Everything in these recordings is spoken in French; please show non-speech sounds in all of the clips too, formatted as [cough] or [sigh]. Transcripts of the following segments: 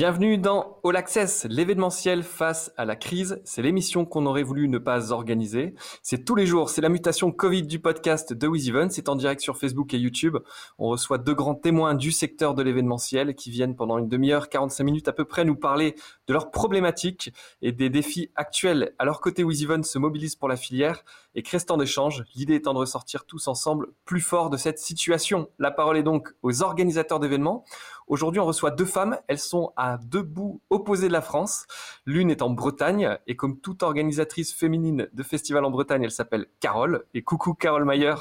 Bienvenue dans All Access, l'événementiel face à la crise. C'est l'émission qu'on aurait voulu ne pas organiser. C'est tous les jours, c'est la mutation Covid du podcast de WizEven. C'est en direct sur Facebook et YouTube. On reçoit deux grands témoins du secteur de l'événementiel qui viennent pendant une demi-heure, 45 minutes à peu près, nous parler de leurs problématiques et des défis actuels. À leur côté, WizEven se mobilise pour la filière et crée d'échange. L'idée étant de ressortir tous ensemble plus fort de cette situation. La parole est donc aux organisateurs d'événements. Aujourd'hui, on reçoit deux femmes. Elles sont à deux bouts opposés de la France. L'une est en Bretagne et comme toute organisatrice féminine de festival en Bretagne, elle s'appelle Carole. Et coucou Carole Mayer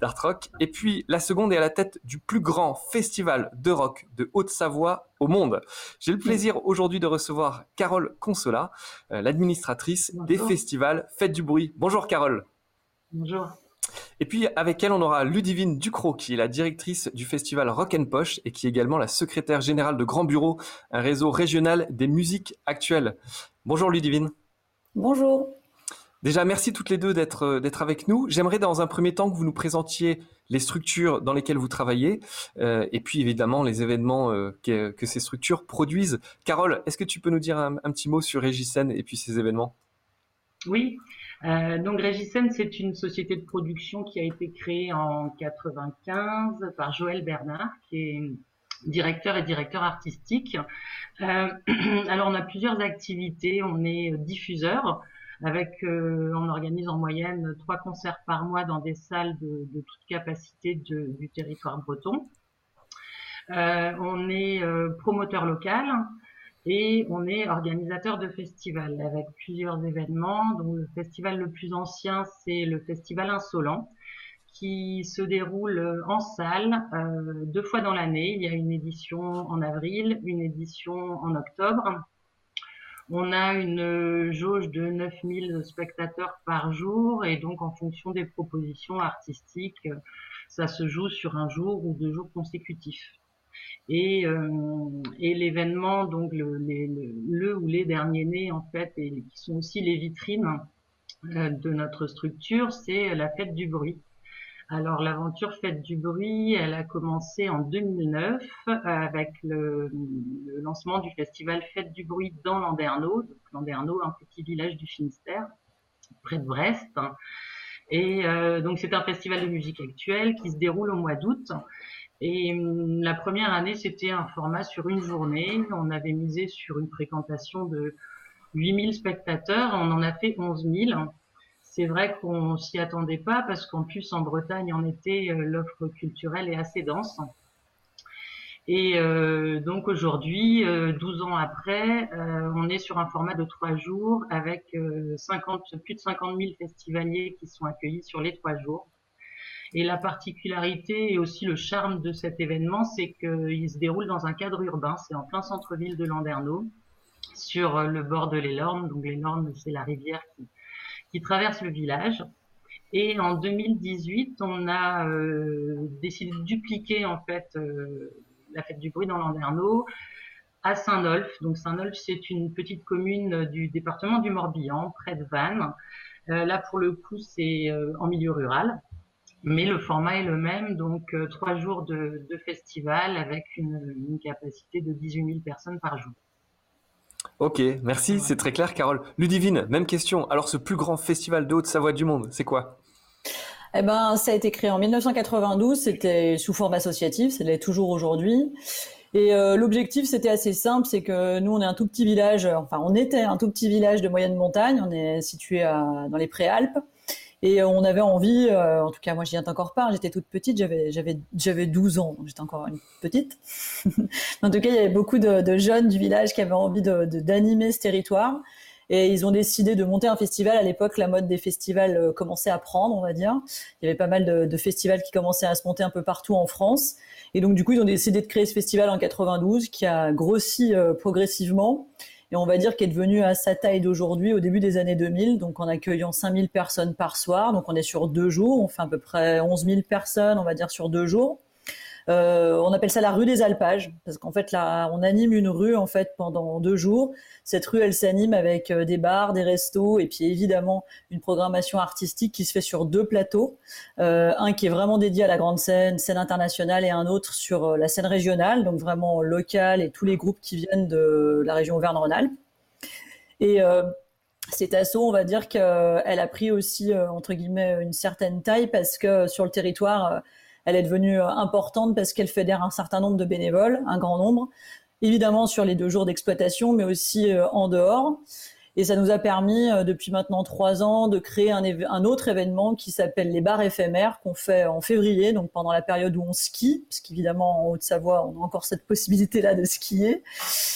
d'Art Rock. Et puis la seconde est à la tête du plus grand festival de rock de Haute-Savoie au monde. J'ai le plaisir aujourd'hui de recevoir Carole Consola, euh, l'administratrice des festivals Faites du bruit. Bonjour Carole. Bonjour. Et puis avec elle, on aura Ludivine Ducrot, qui est la directrice du festival Rock and Poche et qui est également la secrétaire générale de Grand Bureau, un réseau régional des musiques actuelles. Bonjour Ludivine. Bonjour. Déjà, merci toutes les deux d'être euh, d'être avec nous. J'aimerais dans un premier temps que vous nous présentiez les structures dans lesquelles vous travaillez euh, et puis évidemment les événements euh, que, ces structures produisent. Carole, est-ce que tu peux nous dire un, petit mot sur Régisen et puis ces événements? Oui. Donc Régisen, c'est une société de production qui a été créée en 95 par Joël Bernard, qui est directeur et directeur artistique. [clears throat] Alors on a plusieurs activités. On est diffuseur avec, euh, on organise en moyenne trois concerts par mois dans des salles de, toute capacité du territoire breton. Euh, on est euh, promoteur local et on est organisateur de festivals avec plusieurs événements. Donc le festival le plus ancien, c'est le festival Insolent qui se déroule en salle euh, deux fois dans l'année. Il y a une édition en avril, une édition en octobre. On a une jauge de 9000 spectateurs par jour et donc en fonction des propositions artistiques, ça se joue sur un jour ou deux jours consécutifs. Et, euh, l'événement, donc le, le, ou les derniers nés en fait, et qui sont aussi les vitrines euh, de notre structure, c'est la fête du bruit. Alors l'aventure Fête du bruit, elle a commencé en 2009 avec le, lancement du festival Fête du bruit dans Landerneau. Landerneau, un petit village du Finistère, près de Brest. Et euh, donc c'est un festival de musique actuelle qui se déroule au mois d'août et hum, la première année, c'était un format sur une journée. On avait misé sur une fréquentation de 8000 spectateurs. On en a fait 11 000. C'est vrai qu'on s'y attendait pas parce qu'en plus en Bretagne en été euh, l'offre culturelle est assez dense. Et euh, donc aujourd'hui, 12 euh, ans après, on est sur un format de trois jours avec 50, plus de 50 000 festivaliers qui sont accueillis sur les trois jours. Et la particularité et aussi le charme de cet événement, c'est qu'il se déroule dans un cadre urbain. C'est en plein centre-ville de Landerneau, sur le bord de l'Elorne. Donc l'Elorne, c'est la rivière qui, traverse le village. Et en 2018, on a euh, décidé de dupliquer en fait euh, la fête du bruit dans Landerneau à Saint-Nolf. Donc Saint-Nolf, c'est une petite commune du département du Morbihan, près de Vannes. Euh, là, pour le coup, c'est en milieu rural mais le format est le même, donc trois jours de, festival avec une, capacité de 18 000 personnes par jour. Ok, merci, c'est très clair, Carole. Ludivine, même question. Alors, ce plus grand festival de Haute-Savoie du monde, c'est quoi? Eh ben, ça a été créé en 1992. C'était sous forme associative, c'est l'est toujours aujourd'hui. Et euh, l'objectif, c'était assez simple, c'est que nous, on est un tout petit village. Enfin, on était un tout petit village de moyenne montagne. On est situé dans les Préalpes. Et on avait envie, euh, en tout cas moi j'y viens encore pas, j'étais toute petite, j'avais j'avais j'avais 12 ans, j'étais encore une petite. [laughs] en tout cas, il y avait beaucoup de, jeunes du village qui avaient envie d'animer ce territoire. Et ils ont décidé de monter un festival. À l'époque, la mode des festivals euh, commençait à prendre, on va dire. Il y avait pas mal de, de, festivals qui commençaient à se monter un peu partout en France. Et donc, du coup, ils ont décidé de créer ce festival en 92, qui a grossi euh, progressivement et on va dire qu'elle est devenue à sa taille d'aujourd'hui au début des années 2000, donc en accueillant 5000 personnes par soir. Donc on est sur deux jours, on fait à peu près 11 000 personnes, on va dire, sur deux jours. Euh, on appelle ça la rue des alpages parce qu'en fait là, on anime une rue en fait pendant deux jours. Cette rue, elle s'anime avec euh, des bars, des restos et puis évidemment une programmation artistique qui se fait sur deux plateaux, euh, un qui est vraiment dédié à la grande scène, scène internationale, et un autre sur la scène régionale, donc vraiment locale et tous les groupes qui viennent de la région Auvergne-Rhône-Alpes. Et euh, cet assaut, on va dire qu'elle a pris aussi, entre guillemets, une certaine taille parce que sur le territoire, elle est devenue euh, importante parce qu'elle fédère un certain nombre de bénévoles, un grand nombre, évidemment sur les deux jours d'exploitation, mais aussi euh, en dehors. Et ça nous a permis, euh, depuis maintenant trois ans, de créer un, un autre événement qui s'appelle les bars éphémères, qu'on fait en février, donc pendant la période où on skie, parce qu'évidemment en Haute-Savoie, on a encore cette possibilité-là de skier.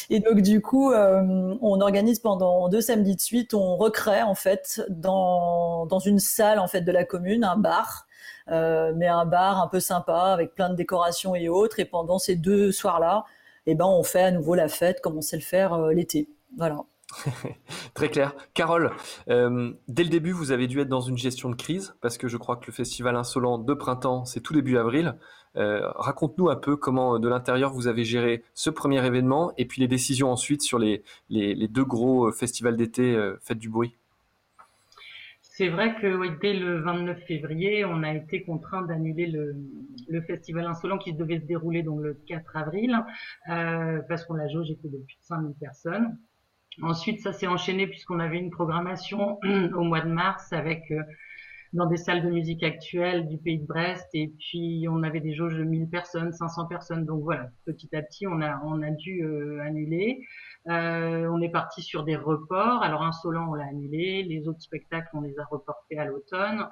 Et donc du coup, on organise pendant deux samedis de suite, on recrée en fait dans, dans une salle en fait de la commune un bar euh, mais un bar un peu sympa avec plein de décorations et autres. Et pendant ces deux soirs-là, eh ben, on fait à nouveau la fête comme on sait le faire euh, l'été. Voilà. [laughs] Très clair. Carole, euh, dès le début, vous avez dû être dans une gestion de crise parce que je crois que le festival insolent de printemps, c'est tout début avril. Raconte-nous un peu comment, de l'intérieur, vous avez géré ce premier événement et puis les décisions ensuite sur les, deux gros festivals d'été Fête du bruit. C'est vrai que dès le 29 février, on a été contraint d'annuler le, festival Insolent qui devait se dérouler le 4 avril euh, parce qu'on la jauge était de plus de 5000 personnes. Ensuite, ça s'est enchaîné puisqu'on avait une programmation [clears throat] au mois de mars avec euh, dans des salles de musique actuelles du pays de Brest et puis on avait des jauges de 1000 personnes, 500 personnes. Donc voilà, petit à petit on a on a dû euh, annuler. Euh, on est parti sur des reports. Alors Insolent on l'a annulé, les autres spectacles on les a reportés à l'automne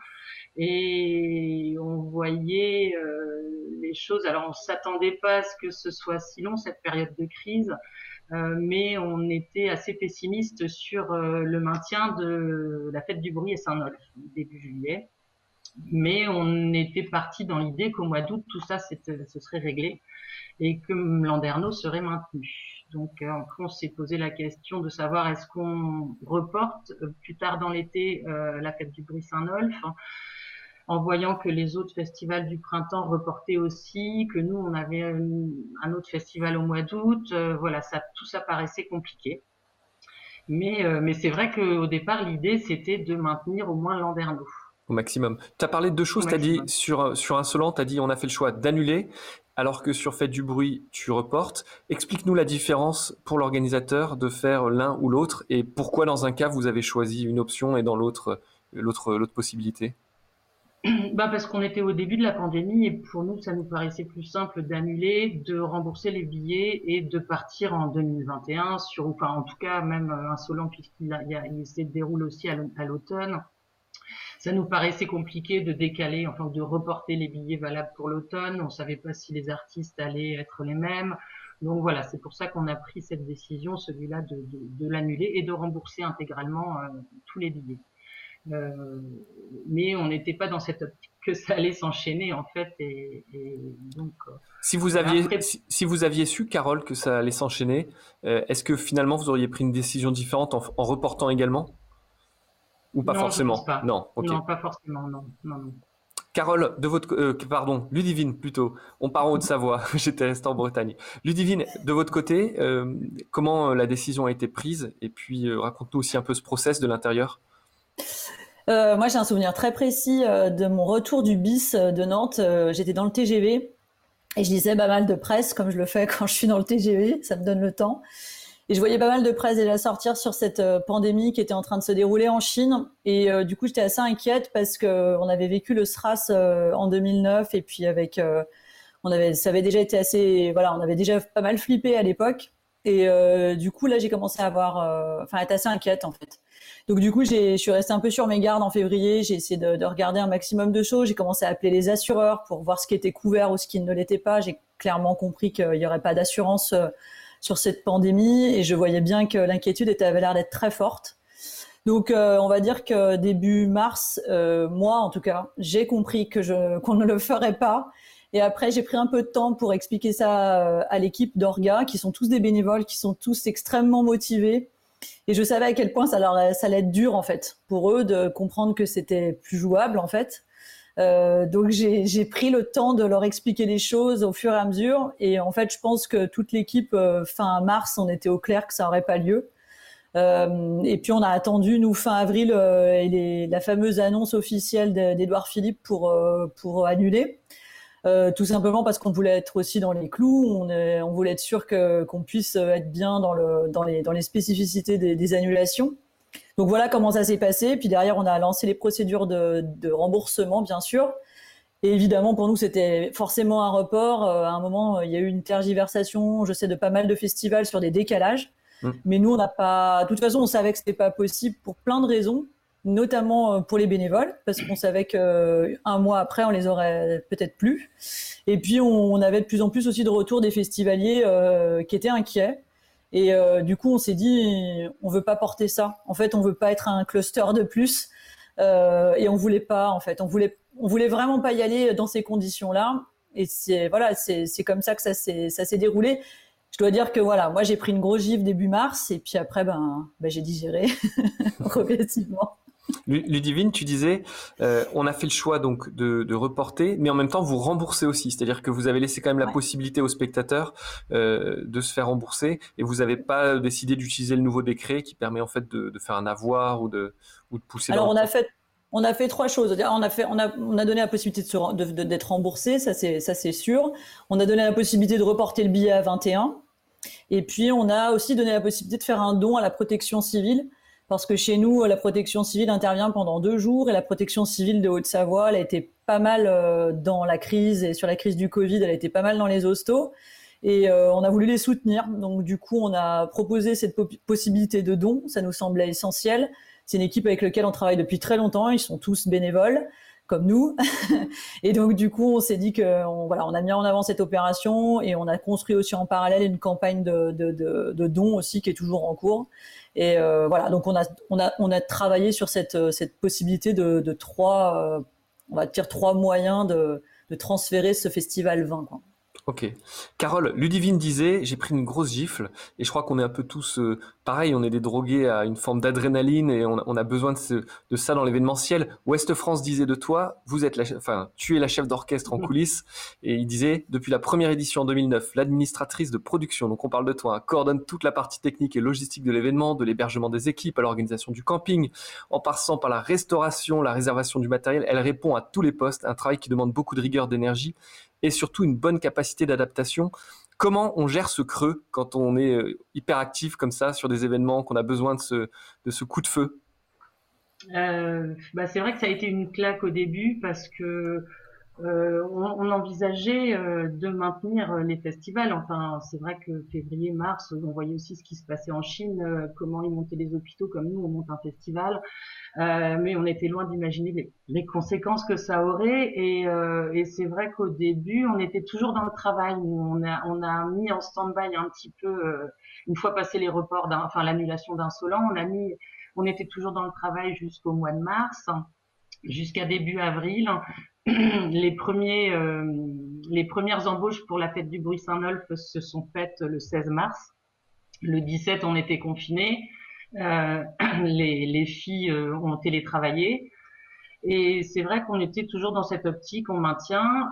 et on voyait euh, les choses. Alors on s'attendait pas à ce que ce soit si long cette période de crise. Euh, mais on était assez pessimiste sur euh, le maintien de la fête du bruit à Saint-Nolf début juillet. Mais on était parti dans l'idée qu'au mois d'août, tout ça ce serait réglé et que Landerneau serait maintenu. Donc euh, on s'est posé la question de savoir est-ce qu'on reporte plus tard dans l'été la fête du bruit Saint-Nolf en voyant que les autres festivals du printemps reportaient aussi, que nous on avait un, autre festival au mois d'août, euh, voilà, ça, tout ça paraissait compliqué. Mais, euh, mais c'est vrai qu'au départ l'idée c'était de maintenir au moins Landerneau. Au maximum. Tu as parlé de deux choses, tu as dit sur, sur Insolent, tu as dit on a fait le choix d'annuler, alors que sur Fête du bruit, tu reportes. Explique-nous la différence pour l'organisateur de faire l'un ou l'autre et pourquoi dans un cas vous avez choisi une option et dans l'autre l'autre possibilité. [clears throat] bah parce qu'on était au début de la pandémie et pour nous, ça nous paraissait plus simple d'annuler, de rembourser les billets et de partir en 2021 sur, enfin en tout cas même euh, insolent puisqu'il il, se déroule aussi à l'automne. Ça nous paraissait compliqué de décaler, enfin de reporter les billets valables pour l'automne. On savait pas si les artistes allaient être les mêmes. Donc voilà, c'est pour ça qu'on a pris cette décision, celui-là, de l'annuler et de rembourser intégralement euh, tous les billets. Euh, mais on n'était pas dans cette optique que ça allait s'enchaîner en fait. Et, donc, euh, si vous aviez, si, vous aviez su, Carole, que ça allait s'enchaîner, euh, est-ce que finalement vous auriez pris une décision différente en, reportant également? Ou pas forcément Non, non, pas forcément. Non, non, Carole, de votre, pardon, Ludivine plutôt. On part en Haute-Savoie. [laughs] J'étais resté en Bretagne. Ludivine, de votre côté, comment la décision a été prise? Et puis raconte-nous aussi un peu ce process de l'intérieur. Euh, moi, j'ai un souvenir très précis euh, de mon retour du bis euh, de Nantes. J'étais dans le TGV et je lisais pas mal de presse, comme je le fais quand je suis dans le TGV. Ça me donne le temps. Et je voyais pas mal de presse déjà sortir sur cette pandémie qui était en train de se dérouler en Chine. Et du coup, j'étais assez inquiète parce que on avait vécu le SRAS en 2009 et puis avec, on avait, ça avait déjà été assez, voilà, on avait déjà pas mal flippé à l'époque. Et du coup, là, j'ai commencé à avoir, enfin, être assez inquiète en fait. Donc du coup, je suis restée un peu sur mes gardes en février. J'ai essayé de, regarder un maximum de choses. J'ai commencé à appeler les assureurs pour voir ce qui était couvert ou ce qui ne l'était pas. J'ai clairement compris qu'il n'y aurait pas d'assurance euh, sur cette pandémie et je voyais bien que l'inquiétude avait l'air d'être très forte. Donc, euh, on va dire que début mars, euh, moi en tout cas, j'ai compris que qu'on ne le ferait pas. Et après, j'ai pris un peu de temps pour expliquer ça à l'équipe d'Orga, qui sont tous des bénévoles, qui sont tous extrêmement motivés et je savais à quel point ça, leur, ça allait être dur, en fait, pour eux de comprendre que c'était plus jouable, en fait. Euh, donc j'ai pris le temps de leur expliquer les choses au fur et à mesure. Et en fait, je pense que toute l'équipe, euh, fin mars, on était au clair que ça n'aurait pas lieu. Euh, et puis on a attendu, nous, fin avril, et la fameuse annonce officielle d'Edouard Philippe pour, pour annuler. Tout simplement parce qu'on voulait être aussi dans les clous, on, on voulait être sûr qu'on puisse être bien dans, le, dans, les, dans les spécificités des, des annulations. Donc voilà comment ça s'est passé. Puis derrière, on a lancé les procédures de, remboursement, bien sûr. Et évidemment, pour nous, c'était forcément un report. Euh, à un moment, il y a eu une tergiversation, je sais, de pas mal de festivals sur des décalages. Mmh. Mais nous, on n'a pas. De toute façon, on savait que c'était pas possible pour plein de raisons, notamment euh, pour les bénévoles, parce qu'on savait qu'un euh, mois après, on les aurait peut-être plus. Et puis, on, avait de plus en plus aussi de retours des festivaliers qui étaient inquiets et euh, du coup, on s'est dit, on veut pas porter ça. En fait, on veut pas être un cluster de plus. Euh, et on voulait pas, en fait, on voulait, on voulait vraiment pas y aller dans ces conditions-là. Et c'est voilà, c'est comme ça que ça s'est déroulé. Je dois dire que voilà, moi j'ai pris une grosse gifle début mars et puis après ben, ben j'ai digéré [laughs] progressivement. Ludivine, tu disais, euh, on a fait le choix donc de, reporter, mais en même temps vous remboursez aussi, c'est-à-dire que vous avez laissé quand même la possibilité aux spectateurs euh, de se faire rembourser, et vous n'avez pas décidé d'utiliser le nouveau décret qui permet en fait de, faire un avoir ou de, ou de pousser. Alors on a fait on a fait trois choses. On a fait, on a, on a donné la possibilité de d'être remboursé, ça c'est, ça c'est sûr. On a donné la possibilité de reporter le billet à 21. Et puis on a aussi donné la possibilité de faire un don à la protection civile parce que chez nous, la protection civile intervient pendant deux jours et la protection civile de Haute-Savoie, elle a été pas mal euh, dans la crise et sur la crise du Covid, elle a été pas mal dans les hostos et euh, on a voulu les soutenir. Donc du coup, on a proposé cette possibilité de don, ça nous semblait essentiel. C'est une équipe avec laquelle on travaille depuis très longtemps, ils sont tous bénévoles comme nous. [laughs] et donc du coup, on s'est dit que voilà, on a mis en avant cette opération et on a construit aussi en parallèle une campagne de, de, de, de dons aussi qui est toujours en cours. Et euh, voilà, donc on a, on, a, on a travaillé sur cette, euh, cette possibilité de, trois, euh, on va dire trois moyens de, de transférer ce festival 20. Quoi. Ok. Carole, Ludivine disait, j'ai pris une grosse gifle et je crois qu'on est un peu tous euh, pareil, on est des drogués à une forme d'adrénaline et on, a besoin de, de ça dans l'événementiel. Ouest France disait de toi, vous êtes la, enfin, tu es la chef d'orchestre en coulisses et il disait, depuis la première édition en 2009, l'administratrice de production, donc on parle de toi, hein, coordonne toute la partie technique et logistique de l'événement, de l'hébergement des équipes à l'organisation du camping, en passant par la restauration, la réservation du matériel. Elle répond à tous les postes, un travail qui demande beaucoup de rigueur d'énergie et surtout une bonne capacité d'adaptation. Comment on gère ce creux quand on est euh, hyper actif comme ça sur des événements, qu'on a besoin de ce, coup de feu? Euh, bah c'est vrai que ça a été une claque au début parce que euh, on, envisageait euh, de maintenir les festivals. Enfin, c'est vrai que février, mars, on voyait aussi ce qui se passait en Chine, euh, comment ils montaient les hôpitaux, comme nous, on monte un festival. mais on était loin d'imaginer les, conséquences que ça aurait. Et, et c'est vrai qu'au début, on était toujours dans le travail. On a, on a mis en stand-by un petit peu, une fois passé les reports, enfin l'annulation d'Insolent, on a mis, on était toujours dans le travail jusqu'au mois de mars jusqu'à début avril. [clears throat] euh, les premières embauches pour la fête du bruit Saint-Nolf se sont faites le 16 mars. Le 17, on était confinés. Euh, [clears throat] les, les, filles euh, ont télétravaillé. Et c'est vrai qu'on était toujours dans cette optique, on maintient.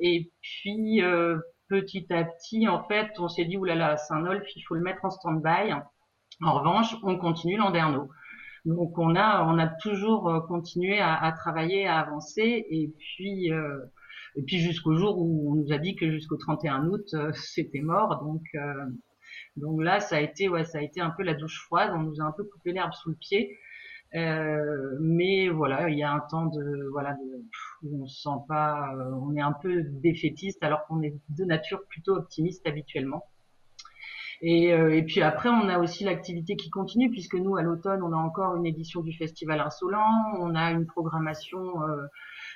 Et puis, petit à petit, en fait, on s'est dit, oulala, Saint-Nolf, il faut le mettre en stand-by. En revanche, on continue Landerneau. Donc on a on a toujours euh, continué à, travailler, à avancer et puis euh, et puis jusqu'au jour où on nous a dit que jusqu'au 31 août euh, [laughs] c'était mort. Donc donc là ça a été ouais ça a été un peu la douche froide. On nous a un peu coupé l'herbe sous le pied. Mais voilà, il y a un temps de voilà de, où on se sent pas, on est un peu défaitiste alors qu'on est de nature plutôt optimiste habituellement. Et, euh, et, puis après, on a aussi l'activité qui continue, puisque nous, à l'automne, on a encore une édition du Festival Insolent, on a une programmation euh,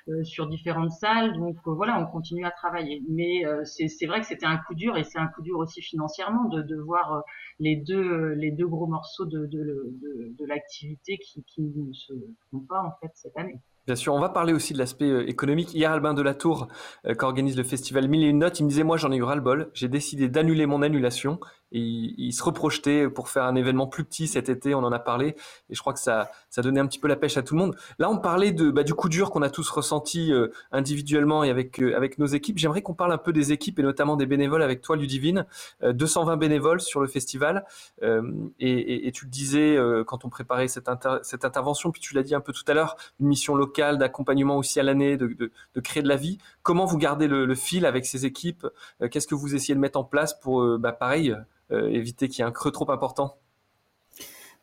euh sur différentes salles, donc voilà, on continue à travailler. Mais c'est vrai que c'était un coup dur, et c'est un coup dur aussi financièrement de, voir les deux les deux gros morceaux de, de, l'activité qui, ne se font pas en fait cette année. Bien sûr, on va parler aussi de l'aspect économique. Hier, Albin de la Tour, qui organise le festival Mille et une notes, il me disait, moi j'en ai eu ras-le-bol, j'ai décidé d'annuler mon annulation ils, se reprojetaient pour faire un événement plus petit cet été. On en a parlé et je crois que ça, ça donnait un petit peu la pêche à tout le monde. Là, on parlait de, bah, du coup dur qu'on a tous ressenti euh, individuellement et avec, euh, avec nos équipes. J'aimerais qu'on parle un peu des équipes et notamment des bénévoles avec toi, Ludivine. 220 bénévoles sur le festival. Et, et, tu le disais quand on préparait cette, cette intervention, puis tu l'as dit un peu tout à l'heure, une mission locale d'accompagnement aussi à l'année, de, de, de, créer de la vie. Comment vous gardez le, le fil avec ces équipes? Qu'est-ce que vous essayez de mettre en place pour, bah, pareil, euh, éviter qu'il y ait un creux trop important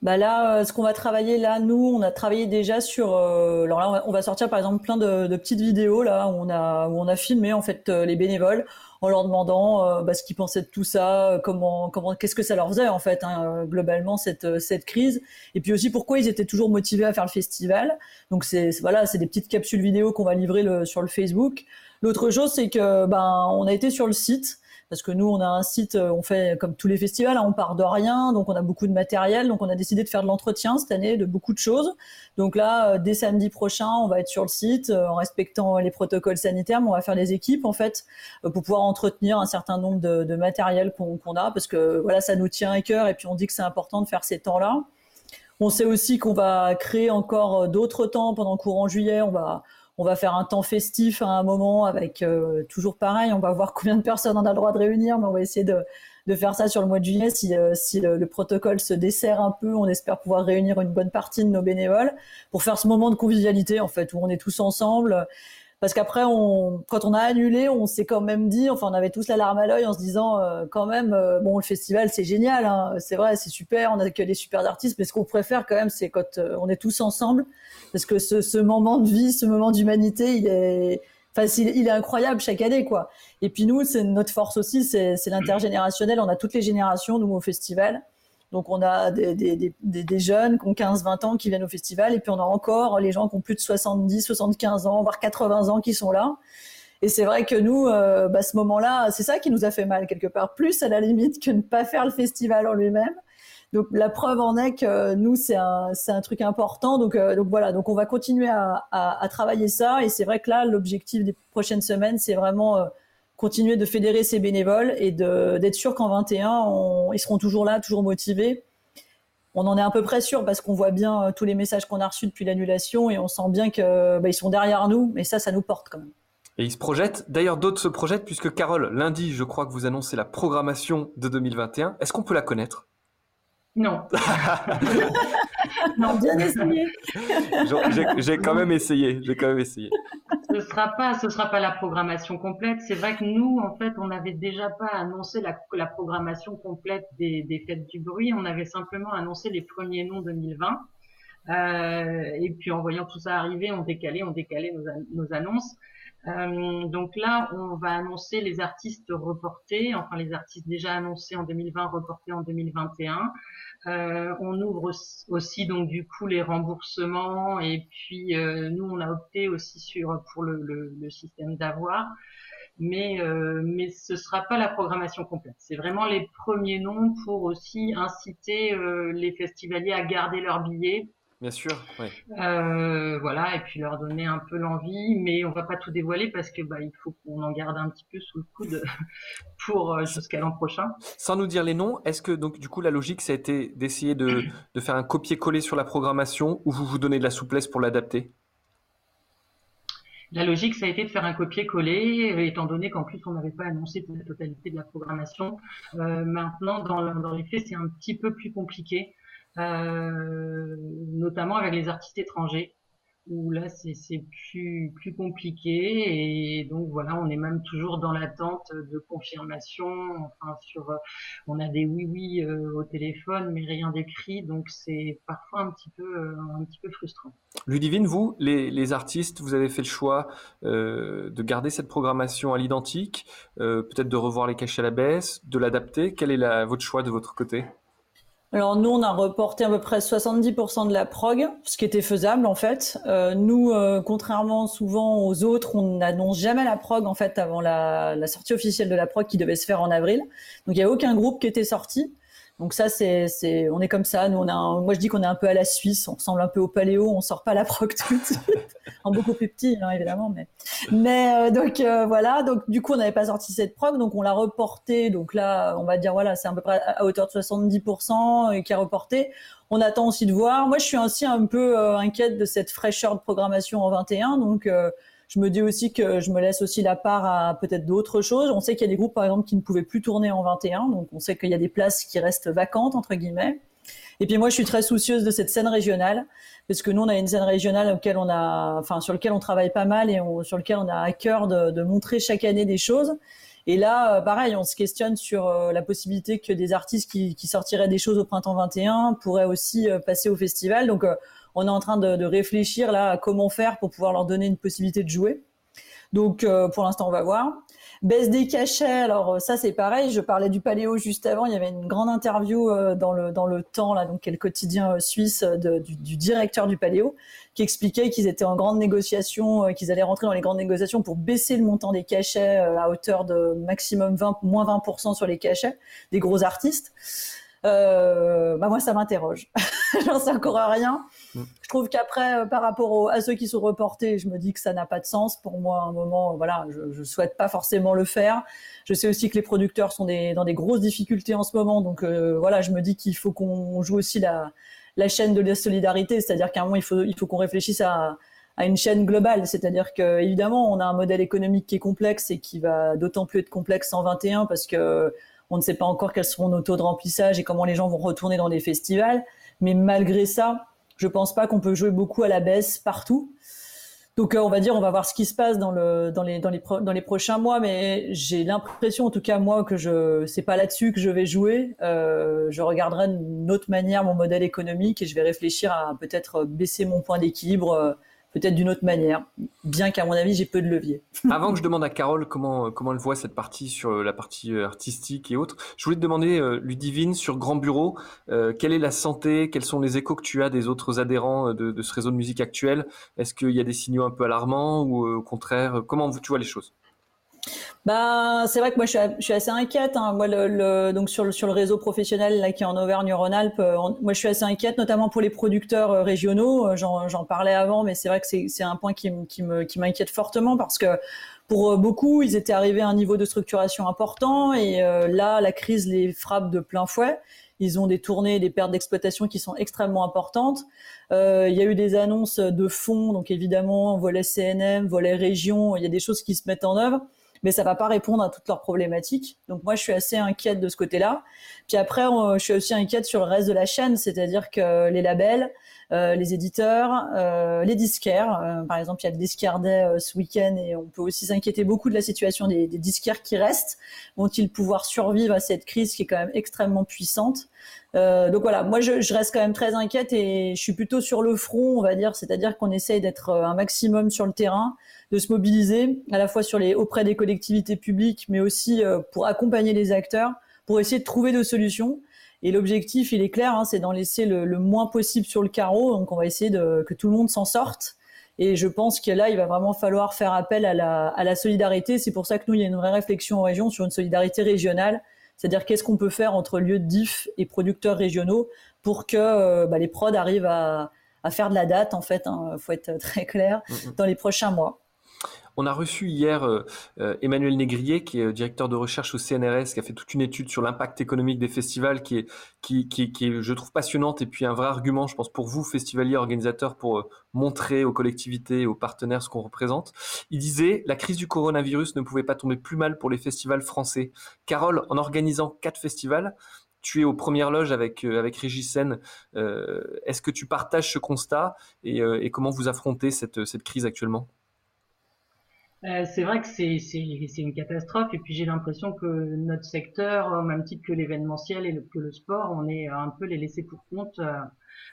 bah là, euh, ce qu'on va travailler là, nous, on a travaillé déjà sur. Euh, alors là, on va sortir par exemple plein de, petites vidéos là où on a où on a filmé en fait les bénévoles en leur demandant bah, ce qu'ils pensaient de tout ça, comment comment qu'est-ce que ça leur faisait en fait hein, globalement cette cette crise, et puis aussi pourquoi ils étaient toujours motivés à faire le festival. Donc c'est voilà, c'est des petites capsules vidéo qu'on va livrer sur le Facebook. L'autre chose, c'est que ben on a été sur le site parce que nous, on a un site, euh, on fait comme tous les festivals, hein, on part de rien, donc on a beaucoup de matériel, donc on a décidé de faire de l'entretien cette année de beaucoup de choses. Donc là, euh, dès samedi prochain, on va être sur le site euh, en respectant les protocoles sanitaires, mais on va faire des équipes en fait pour pouvoir entretenir un certain nombre de, matériel qu'on a, parce que voilà, ça nous tient à cœur et puis on dit que c'est important de faire ces temps-là. On sait aussi qu'on va créer encore d'autres temps pendant courant juillet. On va on va faire un temps festif à un moment avec euh, toujours pareil. On va voir combien de personnes on a le droit de réunir, mais on va essayer de, faire ça sur le mois de juillet. Si, euh, le, protocole se dessert un peu, on espère pouvoir réunir une bonne partie de nos bénévoles pour faire ce moment de convivialité en fait où on est tous ensemble parce qu'après, on, quand on a annulé, on s'est quand même dit, enfin, on avait tous la larme à l'œil en se disant, euh, quand même, euh, bon, le festival, c'est génial, hein, c'est vrai, c'est super, on a que des super artistes, mais ce qu'on préfère quand même, c'est quand euh, on est tous ensemble, parce que ce, ce moment de vie, ce moment d'humanité, il est, enfin, il, est incroyable chaque année, quoi. Et puis nous, c'est notre force aussi, c'est l'intergénérationnel. On a toutes les générations nous au festival. Donc on a des, jeunes qui ont 15-20 ans qui viennent au festival, et puis on a encore les gens qui ont plus de 70, 75 ans, voire 80 ans qui sont là. Et c'est vrai que nous, euh, bah, ce moment-là, c'est ça qui nous a fait mal quelque part, plus à la limite que ne pas faire le festival en lui-même. Donc la preuve en est que nous, c'est un, truc important. Donc, euh, donc voilà, donc on va continuer à, à, à travailler ça. Et c'est vrai que là, l'objectif des prochaines semaines, c'est vraiment... Continuer de fédérer ces bénévoles et d'être sûr qu'en 21, ils seront toujours là, toujours motivés. On en est à peu près sûr parce qu'on voit bien euh, tous les messages qu'on a reçus depuis l'annulation et on sent bien qu'ils bah, sont derrière nous. Mais ça, ça nous porte quand même. Et ils se projettent. D'ailleurs, d'autres se projettent puisque Carole, lundi, je crois que vous annoncez la programmation de 2021. Est-ce qu'on peut la connaître? Non. [laughs] non, bien essayé. J'ai quand même essayé. J'ai quand même essayé. Ce sera pas, ce sera pas la programmation complète. C'est vrai que nous, en fait, on n'avait déjà pas annoncé la, la programmation complète des, des, fêtes du bruit. On avait simplement annoncé les premiers noms 2020. Euh, et puis en voyant tout ça arriver, on décalait, on décalait nos, nos annonces. Euh, donc là, on va annoncer les artistes reportés, enfin les artistes déjà annoncés en 2020, reportés en 2021. Euh, on ouvre aussi donc du coup les remboursements et puis euh, nous on a opté aussi sur pour le, système d'avoir, mais euh, mais ce sera pas la programmation complète. C'est vraiment les premiers noms pour aussi inciter euh, les festivaliers à garder leurs billets Bien sûr. Euh, voilà, et puis leur donner un peu l'envie, mais on va pas tout dévoiler parce que bah il faut qu'on en garde un petit peu sous le coude [laughs] pour euh, jusqu'à l'an prochain. Sans nous dire les noms, est-ce que donc du coup la logique ça a été d'essayer de, de faire un copier-coller sur la programmation ou vous vous donnez de la souplesse pour l'adapter? La logique, ça a été de faire un copier-coller, euh, étant donné qu'en plus on n'avait pas annoncé la totalité de la programmation. Euh, maintenant, dans, dans les faits, c'est un petit peu plus compliqué. Euh, notamment avec les artistes étrangers où là c'est plus plus compliqué. Et donc voilà on est même toujours dans l'attente de confirmation. Enfin sur on a des oui oui euh, au téléphone mais rien d'écrit. Donc c'est parfois un petit peu euh, un petit peu frustrant. Ludivine vous les, artistes vous avez fait le choix euh, de garder cette programmation à l'identique peut-être de revoir les cachets à la baisse de l'adapter. Quel est votre choix de votre côté? Alors nous, on a reporté à peu près 70% de la prog, ce qui était faisable en fait. Euh, nous, euh, contrairement souvent aux autres, on n'annonce jamais la prog en fait avant la, sortie officielle de la prog qui devait se faire en avril. Donc il n'y a aucun groupe qui était sorti. Donc ça, c'est, c'est, on est comme ça. Nous, on a, moi, je dis qu'on est un peu à la Suisse. On ressemble un peu au Paléo. On sort pas la proc tout de suite. [laughs] en beaucoup plus petit, hein, évidemment. Mais, mais euh, donc euh, voilà. Donc du coup, on n'avait pas sorti cette proc, donc on l'a reporté. Donc là, on va dire voilà, c'est à peu près à hauteur de 70% et qui a reporté. On attend aussi de voir. Moi, je suis aussi un peu euh, inquiète de cette fraîcheur de programmation en 21. Donc je me dis aussi que je me laisse aussi la part à peut-être d'autres choses. On sait qu'il y a des groupes, par exemple, qui ne pouvaient plus tourner en 21, donc on sait qu'il y a des places qui restent vacantes, entre guillemets. Et puis moi, je suis très soucieuse de cette scène régionale, parce que nous, on a une scène régionale auquel on a, enfin, sur lequel on travaille pas mal et sur lequel on a à cœur de, de, montrer chaque année des choses. Et là, euh, pareil, on se questionne sur euh, la possibilité que des artistes qui, sortiraient des choses au printemps 21 pourraient aussi euh, passer au festival. Donc, on est en train de, réfléchir là à comment faire pour pouvoir leur donner une possibilité de jouer. Donc pour l'instant, on va voir. Baisse des cachets, alors euh, ça c'est pareil, je parlais du paléo juste avant, il y avait une grande interview euh, dans le dans le temps là donc quel quotidien suisse du, directeur du paléo qui expliquait qu'ils étaient en grande négociation, qu'ils allaient rentrer dans les grandes négociations pour baisser le montant des cachets à hauteur de maximum 20 moins 20% sur les cachets des gros artistes. bah moi ça m'interroge. [laughs] J'en sais encore rien. Je trouve qu'après, euh, par rapport à ceux qui sont reportés, je me dis que ça n'a pas de sens. Pour moi, à un moment, voilà, je, ne souhaite pas forcément le faire. Je sais aussi que les producteurs sont dans des grosses difficultés en ce moment, donc euh, voilà, je me dis qu'il faut qu'on joue aussi la, chaîne de la solidarité, c'est-à-dire qu'à un moment, il faut, qu'on réfléchisse à, une chaîne globale, c'est-à-dire que évidemment, on a un modèle économique qui est complexe et qui va d'autant plus être complexe en 21 parce que on ne sait pas encore quels seront nos taux de remplissage et comment les gens vont retourner dans des festivals. Mais malgré ça, je pense pas qu'on peut jouer beaucoup à la baisse partout. Donc euh, on va dire, on va voir ce qui se passe dans le dans les dans les dans les prochains mois, mais j'ai l'impression, en tout cas moi, que je c'est pas là-dessus que je vais jouer. Euh, je regarderai d'une autre manière mon modèle économique et je vais réfléchir à peut-être baisser mon point d'équilibre euh, peut-être d'une autre manière, bien qu'à mon avis, j'ai peu de levier. [laughs] Avant que je demande à Carole comment, comment elle voit cette partie sur la partie euh, artistique et autres, je voulais te demander, euh, Ludivine, sur Grand Bureau, euh, quelle est la santé, quels sont les échos que tu as des autres adhérents de, de ce réseau de musique actuel? Est-ce qu'il y a des signaux un peu alarmants ou au contraire, comment tu vois les choses? Bah, c'est vrai que moi je suis, assez inquiète. Hein. Moi, le, donc sur le sur le réseau professionnel là qui est en Auvergne-Rhône-Alpes, euh, moi je suis assez inquiète, notamment pour les producteurs euh, régionaux. Euh, j'en parlais avant, mais c'est vrai que c'est un point qui, qui m'inquiète fortement parce que pour beaucoup, ils étaient arrivés à un niveau de structuration important et là, la crise les frappe de plein fouet. Ils ont des tournées, des pertes d'exploitation qui sont extrêmement importantes. Euh, il y a eu des annonces de fonds, donc évidemment, volet CNM, volet région, il y a des choses qui se mettent en œuvre mais ça va pas répondre à toutes leurs problématiques. Donc moi, je suis assez inquiète de ce côté-là. Puis après, je suis aussi inquiète sur le reste de la chaîne, c'est-à-dire que les labels, euh, les éditeurs, euh, les disquaires. Euh, par exemple, il y a le disquaire day ce week-end et on peut aussi s'inquiéter beaucoup de la situation des, des disquaires qui restent. Vont-ils pouvoir survivre à cette crise qui est quand même extrêmement puissante? Donc voilà, moi je, je, reste quand même très inquiète et je suis plutôt sur le front, on va dire, c'est-à-dire qu'on essaye d'être un maximum sur le terrain, de se mobiliser à la fois sur les auprès des collectivités publiques, mais aussi euh, pour accompagner les acteurs, pour essayer de trouver des solutions. Et l'objectif, il est clair, hein, c'est d'en laisser le, le, moins possible sur le carreau. Donc, on va essayer de, que tout le monde s'en sorte. Et je pense que là, il va vraiment falloir faire appel à la, à la solidarité. C'est pour ça que nous, il y a une vraie réflexion en région sur une solidarité régionale. C'est-à-dire qu'est-ce qu'on peut faire entre lieux de diff et producteurs régionaux pour que euh, bah, les prods arrivent à, à, faire de la date, en fait. Il hein, faut être très clair, mm, mm. dans les prochains mois. On a reçu hier euh, euh, Emmanuel Négrier, qui est euh, directeur de recherche au CNRS, qui a fait toute une étude sur l'impact économique des festivals, qui est, qui, qui, qui je trouve, passionnante, et puis un vrai argument, je pense, pour vous, festivaliers, organisateurs, pour montrer aux collectivités aux partenaires ce qu'on représente. Il disait, la crise du coronavirus ne pouvait pas tomber plus mal pour les festivals français. Carole, en organisant quatre festivals, tu es aux premières loges avec, avec Régis Est-ce que tu partages ce constat et, et comment vous affrontez cette, cette crise actuellement? Euh, c'est vrai que c'est une catastrophe et puis j'ai l'impression que notre secteur, au même titre que l'événementiel et que le sport, on est un peu les laissés pour compte euh,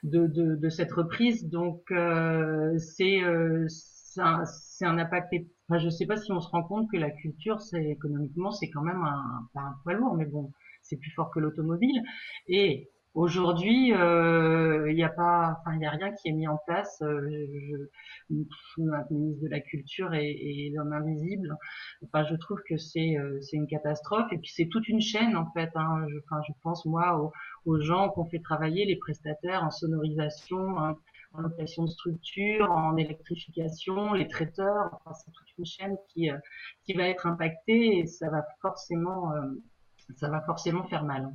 de, de, de cette reprise. Donc euh, c'est c'est un, un, impact. Enfin, je sais pas si on se rend compte que la culture, c'est économiquement, c'est quand même un, pas un poids lourd, mais bon, c'est plus fort que l'automobile. Et Aujourd'hui, euh, il n'y a pas, enfin, il n'y a rien qui est mis en place. Euh, je, ministre de la Culture et, l'homme invisible. Enfin, je trouve que c'est euh, c'est une catastrophe. Et puis c'est toute une chaîne en fait. Hein. Je, enfin, je pense moi aux, aux gens qu'on fait travailler, les prestataires en sonorisation, hein, en location de structure, en électrification, les traiteurs. Enfin, c'est toute une chaîne qui qui va être impactée et ça va forcément ça va forcément faire mal.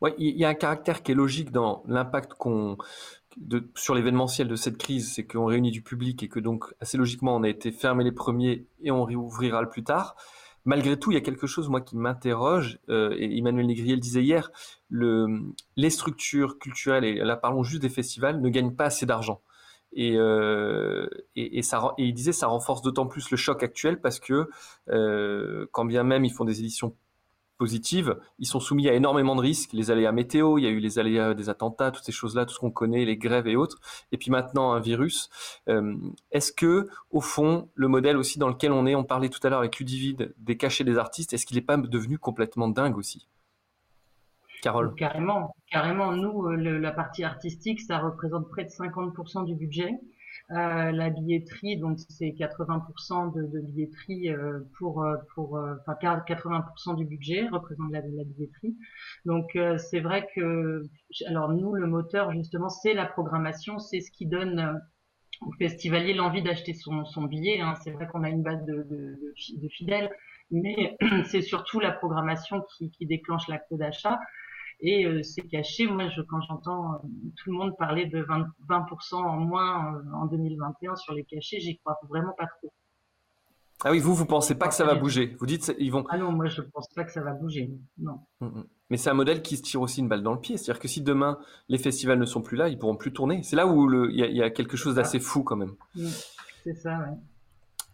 Ouais, il y a un caractère qui est logique dans l'impact qu'on sur l'événementiel de cette crise, c'est qu'on réunit du public et que donc assez logiquement on a été fermé les premiers et on réouvrira le plus tard. Malgré tout, il y a quelque chose moi qui m'interroge. Euh, et Emmanuel Négrier le disait hier, le, les structures culturelles et là parlons juste des festivals ne gagnent pas assez d'argent. Et, euh, et, ça, et il disait ça renforce d'autant plus le choc actuel parce que euh, quand bien même ils font des éditions positives, ils sont soumis à énormément de risques, les aléas météo, il y a eu les aléas des attentats, toutes ces choses-là, tout ce qu'on connaît, les grèves et autres, et puis maintenant un virus. Euh, est-ce que, au fond, le modèle aussi dans lequel on est, on parlait tout à l'heure avec Ludivide des cachets des artistes, est-ce qu'il n'est pas devenu complètement dingue aussi? Carole Carrément, carrément. Nous, euh, la partie artistique, ça représente près de 50% du budget. Euh, la billetterie, donc c'est 80% de, de, billetterie euh, pour euh, pour enfin 80% du budget représente la, la billetterie. Donc c'est vrai que alors nous le moteur justement c'est la programmation, c'est ce qui donne au festivalier l'envie d'acheter son, son billet. Hein. C'est vrai qu'on a une base de, de, de fidèles, mais [clears throat] c'est surtout la programmation qui, qui déclenche l'acte d'achat et euh, c'est caché. Moi, je, quand j'entends euh, tout le monde parler de 20%, 20 en moins euh, en 2021 sur les cachets, j'y crois vraiment pas trop. Ah oui, vous, vous pensez pas que ça va bouger Vous dites ils vont. Ah non, moi je pense pas que ça va bouger. Non. Mm, mm. Mais c'est un modèle qui se tire aussi une balle dans le pied. C'est-à-dire que si demain les festivals ne sont plus là, ils pourront plus tourner. C'est là où il y, a quelque chose d'assez fou quand même. Mm. C'est ça, ouais.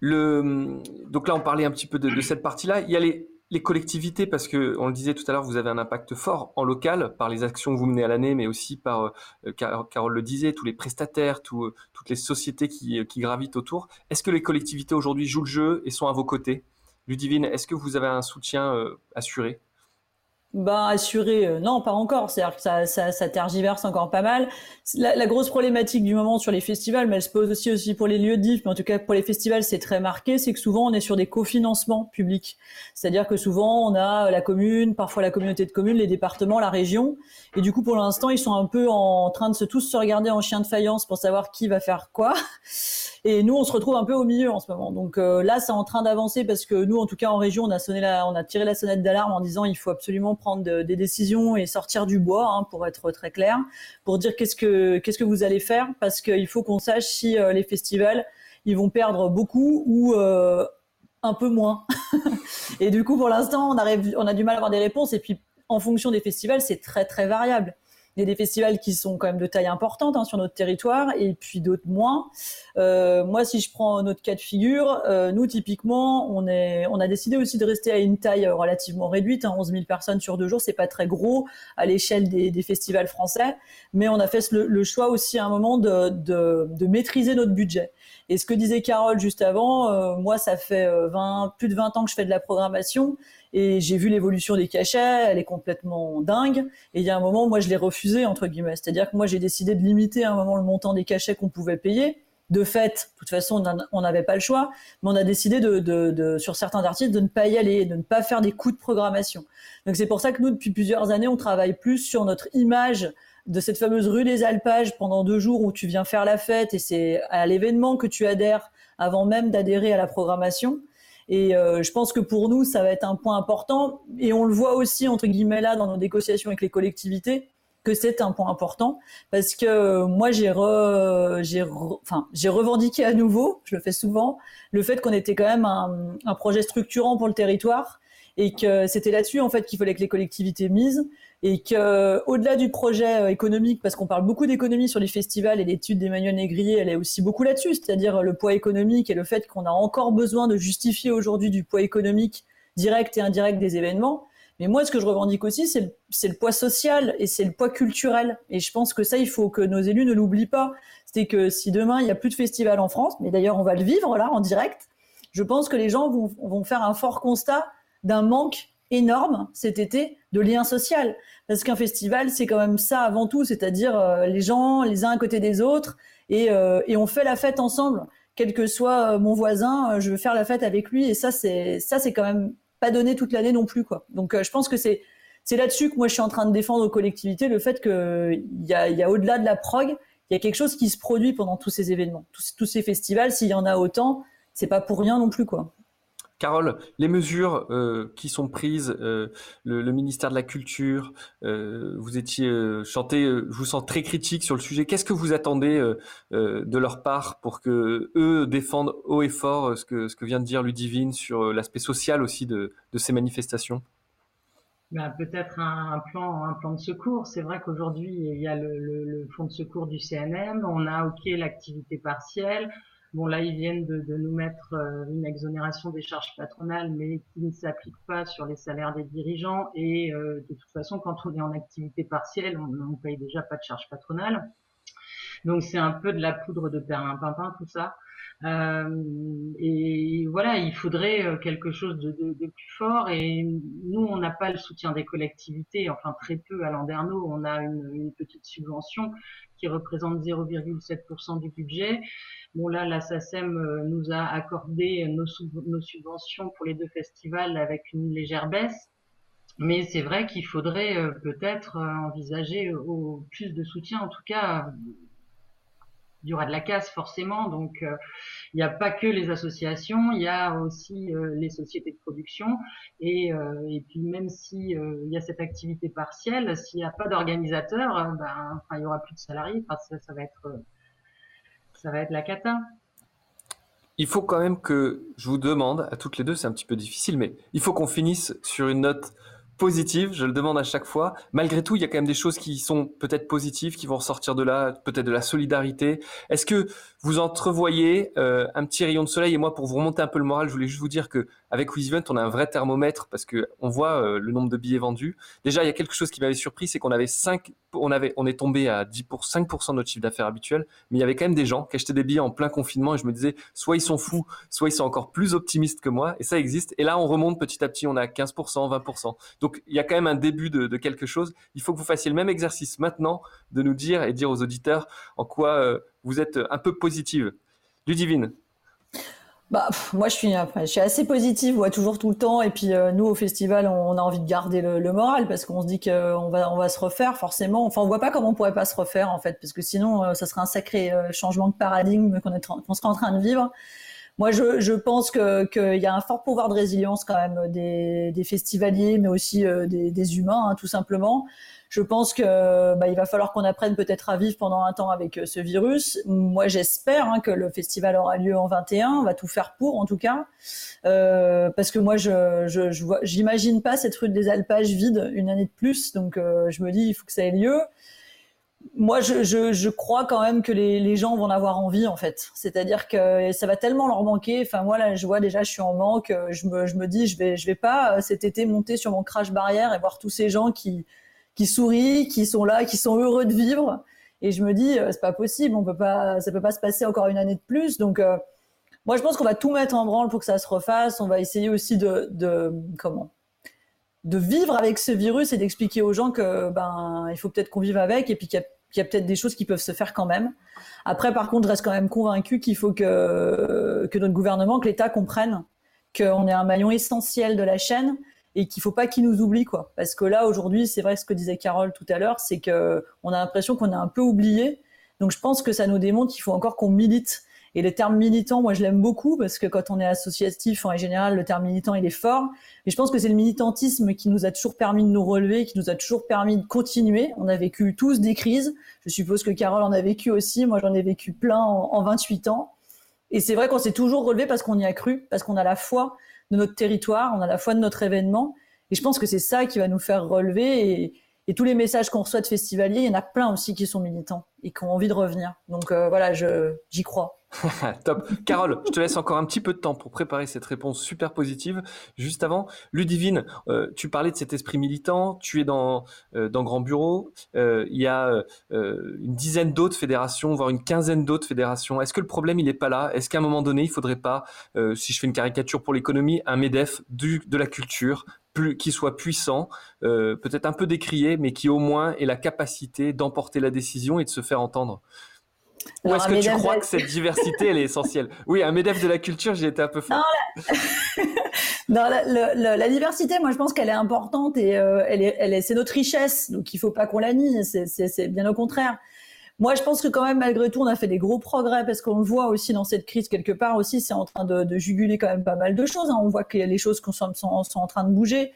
Le... Donc là, on parlait un petit peu de, de cette partie-là. Il y a les, les collectivités, parce que on le disait tout à l'heure, vous avez un impact fort en local par les actions que vous menez à l'année, mais aussi par, euh, Carole le disait, tous les prestataires, euh, toutes les sociétés qui, gravitent autour. Est-ce que les collectivités aujourd'hui jouent le jeu et sont à vos côtés? Ludivine, est-ce que vous avez un soutien euh, assuré? Ben, assuré, euh, non, pas encore. C'est-à-dire que ça, ça, tergiverse encore pas mal. La, grosse problématique du moment sur les festivals, mais elle se pose aussi, aussi pour les lieux de mais en tout cas pour les festivals, c'est très marqué, c'est que souvent on est sur des cofinancements publics. C'est-à-dire que souvent on a la commune, parfois la communauté de communes, les départements, la région, et du coup pour l'instant ils sont un peu en train de se tous se regarder en chien de faïence pour savoir qui va faire quoi. Et nous on se retrouve un peu au milieu en ce moment. Donc euh, là c'est en train d'avancer parce que nous en tout cas en région on a sonné la, on a tiré la sonnette d'alarme en disant il faut absolument prendre des décisions et sortir du bois, hein, pour être très clair, pour dire qu'est-ce que qu'est-ce que vous allez faire, parce qu'il faut qu'on sache si euh, les festivals ils vont perdre beaucoup ou euh, un peu moins. [laughs] et du coup, pour l'instant, on, arrive, on a du mal à avoir des réponses. Et puis, en fonction des festivals, c'est très très variable. Il y a des festivals qui sont quand même de taille importante hein, sur notre territoire et puis d'autres moins. Euh, moi, si je prends notre cas de figure, euh, nous typiquement, on est, on a décidé aussi de rester à une taille relativement réduite, hein, 11 000 personnes sur deux jours, c'est pas très gros à l'échelle des, des, festivals français, mais on a fait le, le choix aussi à un moment de, de, de, maîtriser notre budget. Et ce que disait Carole juste avant, euh, moi, ça fait 20, euh, plus de 20 ans que je fais de la programmation et j'ai vu l'évolution des cachets, elle est complètement dingue. Et il y a un moment, moi, je l'ai refusé, entre guillemets. C'est-à-dire que moi, j'ai décidé de limiter à un moment le montant des cachets qu'on pouvait payer. De fait, de toute façon, on n'avait pas le choix, mais on a décidé de, de, de, sur certains artistes de ne pas y aller, de ne pas faire des coûts de programmation. Donc c'est pour ça que nous, depuis plusieurs années, on travaille plus sur notre image de cette fameuse rue des Alpages pendant deux jours où tu viens faire la fête et c'est à l'événement que tu adhères avant même d'adhérer à la programmation. Et euh, je pense que pour nous, ça va être un point important. Et on le voit aussi, entre guillemets, là, dans nos négociations avec les collectivités, que c'est un point important. Parce que euh, moi, j'ai j'ai enfin, j'ai revendiqué à nouveau, je le fais souvent, le fait qu'on était quand même un, un projet structurant pour le territoire et que c'était là-dessus, en fait, qu'il fallait que les collectivités misent et que au-delà du projet euh, économique, parce qu'on parle beaucoup d'économie sur les festivals et l'étude d'Emmanuel Négrier, elle est aussi beaucoup là-dessus, c'est-à-dire le poids économique et le fait qu'on a encore besoin de justifier aujourd'hui du poids économique direct et indirect des événements. Mais moi, ce que je revendique aussi, c'est le, poids social et c'est le poids culturel. Et je pense que ça, il faut que nos élus ne l'oublient pas. C'est que si demain, il n'y a plus de festivals en France, mais d'ailleurs, on va le vivre là, en direct, je pense que les gens vont faire un fort constat d'un manque énorme cet été de lien social. Parce qu'un festival, c'est quand même ça avant tout, c'est-à-dire euh, les gens les uns à côté des autres, et, euh, et, on fait la fête ensemble. Quel que soit euh, mon voisin, je veux faire la fête avec lui, et ça, c'est ça, c'est quand même pas donné toute l'année non plus, quoi. Donc, je pense que c'est c'est là-dessus que moi je suis en train de défendre aux collectivités le fait qu'il y a, y a au-delà de la prog, il y a quelque chose qui se produit pendant tous ces événements, tous, tous ces festivals. S'il y en a autant, c'est pas pour rien non plus, quoi. Carole, les mesures euh, qui sont prises, euh, le, ministère de la Culture, euh, vous étiez chanté, je vous sens très critique sur le sujet. Qu'est-ce que vous attendez de leur part pour que eux défendent haut et fort ce que, ce que vient de dire Ludivine sur l'aspect social aussi de, de ces manifestations? Ben, peut-être un, plan, un plan de secours. C'est vrai qu'aujourd'hui il y a le, le, le, fonds de secours du CNM, on a ok l'activité partielle. Bon, là, ils viennent de, de nous mettre euh, une exonération des charges patronales, mais qui ne s'applique pas sur les salaires des dirigeants. Et euh, de toute façon, quand on est en activité partielle, on ne paye déjà pas de charges patronales. Donc, c'est un peu de la poudre de perlimpinpin, tout ça. Euh, et voilà, il faudrait quelque chose de, de, de, plus fort. Et nous, on n'a pas le soutien des collectivités, enfin très peu à Landerneau. On a une, une petite subvention qui représente 0,7% du budget. Bon là, la SACEM euh, nous a accordé nos, nos, subventions pour les deux festivals avec une légère baisse. Mais c'est vrai qu'il faudrait euh, peut-être euh, envisager au plus de soutien. En tout cas, il y aura de la casse forcément. Donc, il n'y a pas que les associations, il y a aussi les sociétés de production. Et, et puis même si il y a cette activité partielle, s'il n'y a pas d'organisateur, ben, enfin, il y aura plus de salariés. Enfin, ça, ça va être ça va être la cata. Il faut quand même que je vous demande, à toutes les deux, c'est un petit peu difficile, mais il faut qu'on finisse sur une note positive, je le demande à chaque fois. Malgré tout, il y a quand même des choses qui sont peut-être positives, qui vont ressortir de là, peut-être de la solidarité. Est-ce que vous entrevoyez euh, un petit rayon de soleil Et moi, pour vous remonter un peu le moral, je voulais juste vous dire que avec Event, on a un vrai thermomètre parce que on voit euh, le nombre de billets vendus. Déjà, il y a quelque chose qui m'avait surpris, c'est qu'on avait 5, on avait, on est tombé à 10 pour 5% de notre chiffre d'affaires habituel, mais il y avait quand même des gens qui achetaient des billets en plein confinement et je me disais, soit ils sont fous, soit ils sont encore plus optimistes que moi et ça existe. Et là, on remonte petit à petit, on a 15%, 20%. Donc, il y a quand même un début de, de, quelque chose. Il faut que vous fassiez le même exercice maintenant de nous dire et dire aux auditeurs en quoi euh, vous êtes un peu positive. Ludivine, bah, moi, je suis, après, je suis assez positive, vois toujours tout le temps. Et puis, euh, nous, au festival, on, a envie de garder le, moral parce qu'on se dit qu'on va, on va se refaire forcément. Enfin, on voit pas comment on pourrait pas se refaire, en fait, parce que sinon, euh, ça serait un sacré euh, changement de paradigme qu'on qu'on serait en train de vivre. Moi, je, je pense qu'il y a un fort pouvoir de résilience quand même des, festivaliers, mais aussi des, des, humains, hein, tout simplement. Je pense que bah, il va falloir qu'on apprenne peut-être à vivre pendant un temps avec euh, ce virus. Moi, j'espère hein, que le festival aura lieu en 21. On va tout faire pour, en tout cas, euh, parce que moi, je, je, je j'imagine pas cette rue des Alpages vide une année de plus. Donc, euh, je me dis, il faut que ça ait lieu moi, je, je, je, crois quand même que les, les, gens vont en avoir envie, en fait. C'est-à-dire que ça va tellement leur manquer. Enfin, moi, là, je vois déjà, je suis en manque. Je me, je me dis, je vais, je vais pas cet été monter sur mon crash barrière et voir tous ces gens qui, qui sourient, qui sont là, qui sont heureux de vivre. Et je me dis, euh, c'est pas possible, on peut pas, ça peut pas se passer encore une année de plus. Donc, euh, moi, je pense qu'on va tout mettre en branle pour que ça se refasse. On va essayer aussi de, comment, de vivre avec ce virus et d'expliquer aux gens que ben, il faut peut-être qu'on vive avec et puis qu'il y a, a peut-être des choses qui peuvent se faire quand même. Après, par contre, je reste quand même convaincu qu'il faut que, que notre gouvernement, que l'État comprenne qu'on est un maillon essentiel de la chaîne et qu'il faut pas qu'ils nous oublient quoi. Parce que là aujourd'hui, c'est vrai ce que disait Carole tout à l'heure, c'est que on a l'impression qu'on est un peu oublié. Donc je pense que ça nous démontre qu'il faut encore qu'on milite. Et le terme militant, moi je l'aime beaucoup parce que quand on est associatif en général, le terme militant il est fort. Et je pense que c'est le militantisme qui nous a toujours permis de nous relever, qui nous a toujours permis de continuer. On a vécu tous des crises. Je suppose que Carole en a vécu aussi. Moi j'en ai vécu plein en 28 ans. Et c'est vrai qu'on s'est toujours relevé parce qu'on y a cru, parce qu'on a la foi de notre territoire, on a la foi de notre événement. Et je pense que c'est ça qui va nous faire relever. Et tous les messages qu'on reçoit de festivaliers, il y en a plein aussi qui sont militants et qui ont envie de revenir. Donc euh, voilà, j'y crois. [laughs] Top. Carole, je te laisse encore un petit peu de temps pour préparer cette réponse super positive. Juste avant, Ludivine, euh, tu parlais de cet esprit militant, tu es dans, euh, Grand Bureau, euh, il y a une dizaine d'autres fédérations, voire une quinzaine d'autres fédérations. Est-ce que le problème, il n'est pas là? Est-ce qu'à un moment donné, il faudrait pas, si je fais une caricature pour l'économie, un MEDEF de la culture plus, qui soit puissant, euh, peut-être un peu décrié, mais qui au moins ait la capacité d'emporter la décision et de se faire entendre. Ou est-ce que tu crois que cette diversité, elle est essentielle? Oui, un MEDEF de la culture, j'y étais un peu fort. Non, la, [laughs] la, diversité, moi, je pense qu'elle est importante et euh, elle est, elle est, c'est notre richesse, donc il faut pas qu'on la nie. C'est bien au contraire. Moi, je pense que quand même, malgré tout, on a fait des gros progrès parce qu'on le voit aussi dans cette crise quelque part aussi, c'est en train de, juguler quand même pas mal de choses. Hein. On voit que les choses sont, sont, sont, en train de bouger.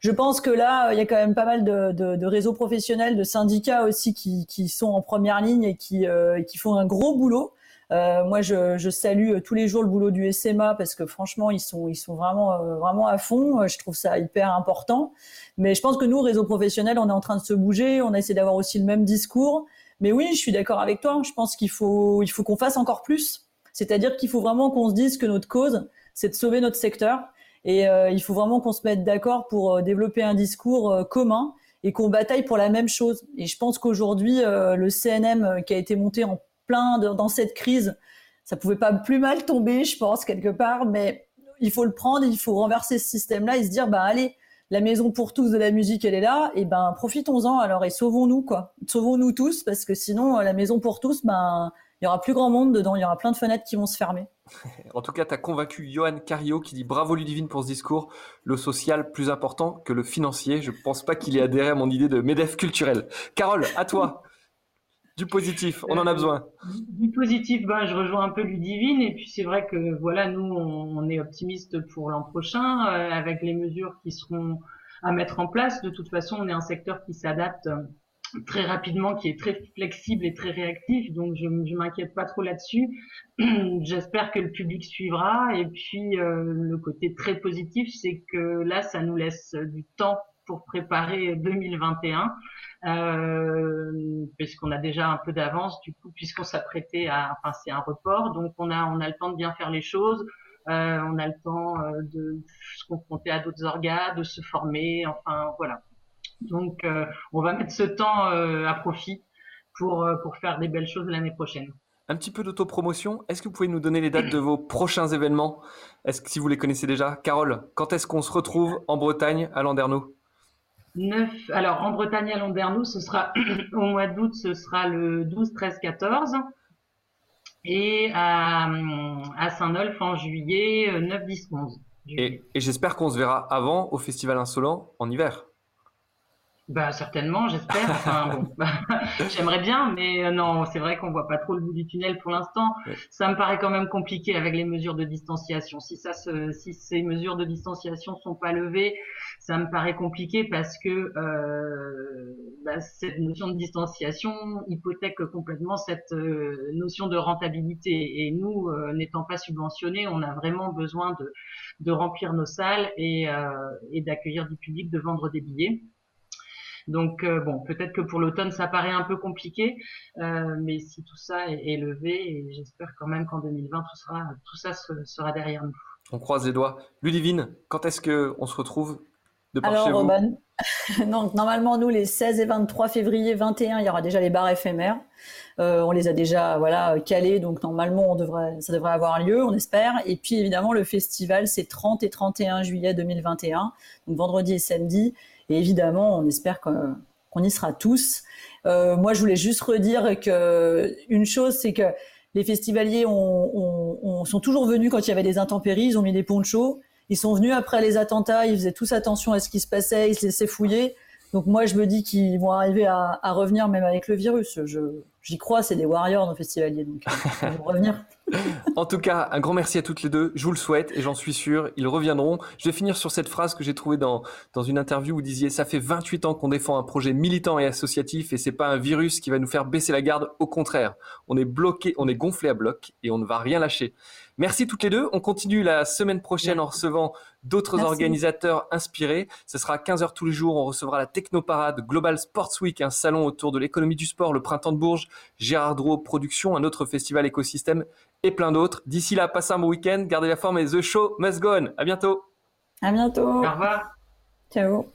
Je pense que là, il y a quand même pas mal de, réseaux professionnels, de syndicats aussi qui, sont en première ligne et qui, euh, font un gros boulot. Euh, moi, je, salue tous les jours le boulot du SMA parce que franchement, ils sont, ils sont vraiment, euh, vraiment à fond. Je trouve ça hyper important. Mais je pense que nous, réseaux professionnels, on est en train de se bouger. On a essayé d'avoir aussi le même discours. Mais oui, je suis d'accord avec toi. Je pense qu'il faut, il faut qu'on fasse encore plus. C'est-à-dire qu'il faut vraiment qu'on se dise que notre cause, c'est de sauver notre secteur. Et euh, il faut vraiment qu'on se mette d'accord pour euh, développer un discours euh, commun et qu'on bataille pour la même chose. Et je pense qu'aujourd'hui, le CNM qui a été monté en plein dans cette crise, ça pouvait pas plus mal tomber, je pense quelque part. Mais il faut le prendre, il faut renverser ce système-là et se dire, bah allez, la maison pour tous de la musique, elle est là, et ben profitons-en alors et sauvons-nous quoi, sauvons-nous tous parce que sinon la maison pour tous, ben il y aura plus grand monde dedans, il y aura plein de fenêtres qui vont se fermer. [laughs] en tout cas, tu as convaincu Johan Cario qui dit bravo Ludivine pour ce discours, le social plus important que le financier. Je pense pas qu'il ait adhéré à mon idée de MEDEF culturel. Carole, à toi. Du positif, on en a besoin. Du positif, ben, je rejoins un peu Ludivine et puis c'est vrai que voilà, nous on, est optimiste pour l'an prochain euh, avec les mesures qui seront à mettre en place. De toute façon, on est un secteur qui s'adapte très rapidement, qui est très flexible et très réactif, donc je, je m'inquiète pas trop là-dessus. [clears throat] J'espère que le public suivra. Et puis euh, le côté très positif, c'est que là, ça nous laisse du temps pour préparer 2021 euh, puisqu'on a déjà un peu d'avance du coup puisqu'on s'apprêtait à enfin c'est un report. Donc on a on a le temps de bien faire les choses. Euh, on a le temps euh, de se confronter à d'autres organes de se former enfin voilà. Donc euh, on va mettre ce temps à profit pour pour faire des belles choses l'année prochaine. Un petit peu d'autopromotion. Est-ce que vous pouvez nous donner les dates de vos prochains événements? Est-ce que si vous les connaissez déjà? Carole, quand est-ce qu'on se retrouve en Bretagne à Landerneau? 9, alors en Bretagne à Landerneau, ce sera [clears throat] au mois d'août, ce sera le 12, 13, 14. Et à, à Saint-Nolf en juillet, 9, 10, 11. Et, et j'espère qu'on se verra avant au Festival Insolent en hiver. Bah certainement, j'espère. Enfin, [laughs] bon, [laughs] j'aimerais bien, mais euh, non, c'est vrai qu'on voit pas trop le bout du tunnel pour l'instant. Ça me paraît quand même compliqué avec les mesures de distanciation. Si ça, se, si ces mesures de distanciation sont pas levées, ça me paraît compliqué parce que euh, bah, cette notion de distanciation hypothèque complètement cette euh, notion de rentabilité. Et nous, euh, n'étant pas subventionnés, on a vraiment besoin de, de remplir nos salles et, et d'accueillir du public, de vendre des billets. Donc euh, bon, peut-être que pour l'automne ça paraît un peu compliqué, euh, mais si tout ça est, levé, et j'espère quand même qu'en 2020 tout, sera, tout ça sera derrière nous. On croise les doigts. Ludivine, quand est-ce que on se retrouve de par Alors, chez vous? Ben, [laughs] normalement, nous, les 16 et 23 février 21, il y aura déjà les bars éphémères. Euh, on les a déjà voilà calés, donc normalement, on devrait, ça devrait avoir lieu, on espère. Et puis, évidemment, le festival, c'est 30 et 31 juillet 2021, donc vendredi et samedi. Et évidemment, on espère qu'on y sera tous. Euh, moi, je voulais juste redire que une chose, c'est que les festivaliers ont, sont toujours venus quand il y avait des intempéries, ils ont mis des ponchos. Ils sont venus après les attentats, ils faisaient tous attention à ce qui se passait, ils se laissaient fouiller. Donc moi, je me dis qu'ils vont arriver à, à, revenir même avec le virus. Je, J'y crois, c'est des warriors nos festivaliers, donc euh, [laughs] ils vont revenir. en tout cas, un grand merci à toutes les deux. Je vous le souhaite et j'en suis sûr, ils reviendront. Je vais finir sur cette phrase que j'ai trouvée dans, dans une interview où vous disiez ça fait 28 ans qu'on défend un projet militant et associatif et c'est pas un virus qui va nous faire baisser la garde. Au contraire, on est bloqué, on est gonflé à bloc et on ne va rien lâcher. Merci toutes les deux. On continue la semaine prochaine en recevant d'autres organisateurs inspirés. Ce sera à 15h tous les jours. On recevra la Technoparade, Global Sports Week, un salon autour de l'économie du sport, le Printemps de Bourges, Gérard Drouot Productions, un autre festival écosystème et plein d'autres. D'ici là, passez un bon week-end, gardez la forme et The Show must go on. À bientôt. À bientôt. Au revoir. Ciao.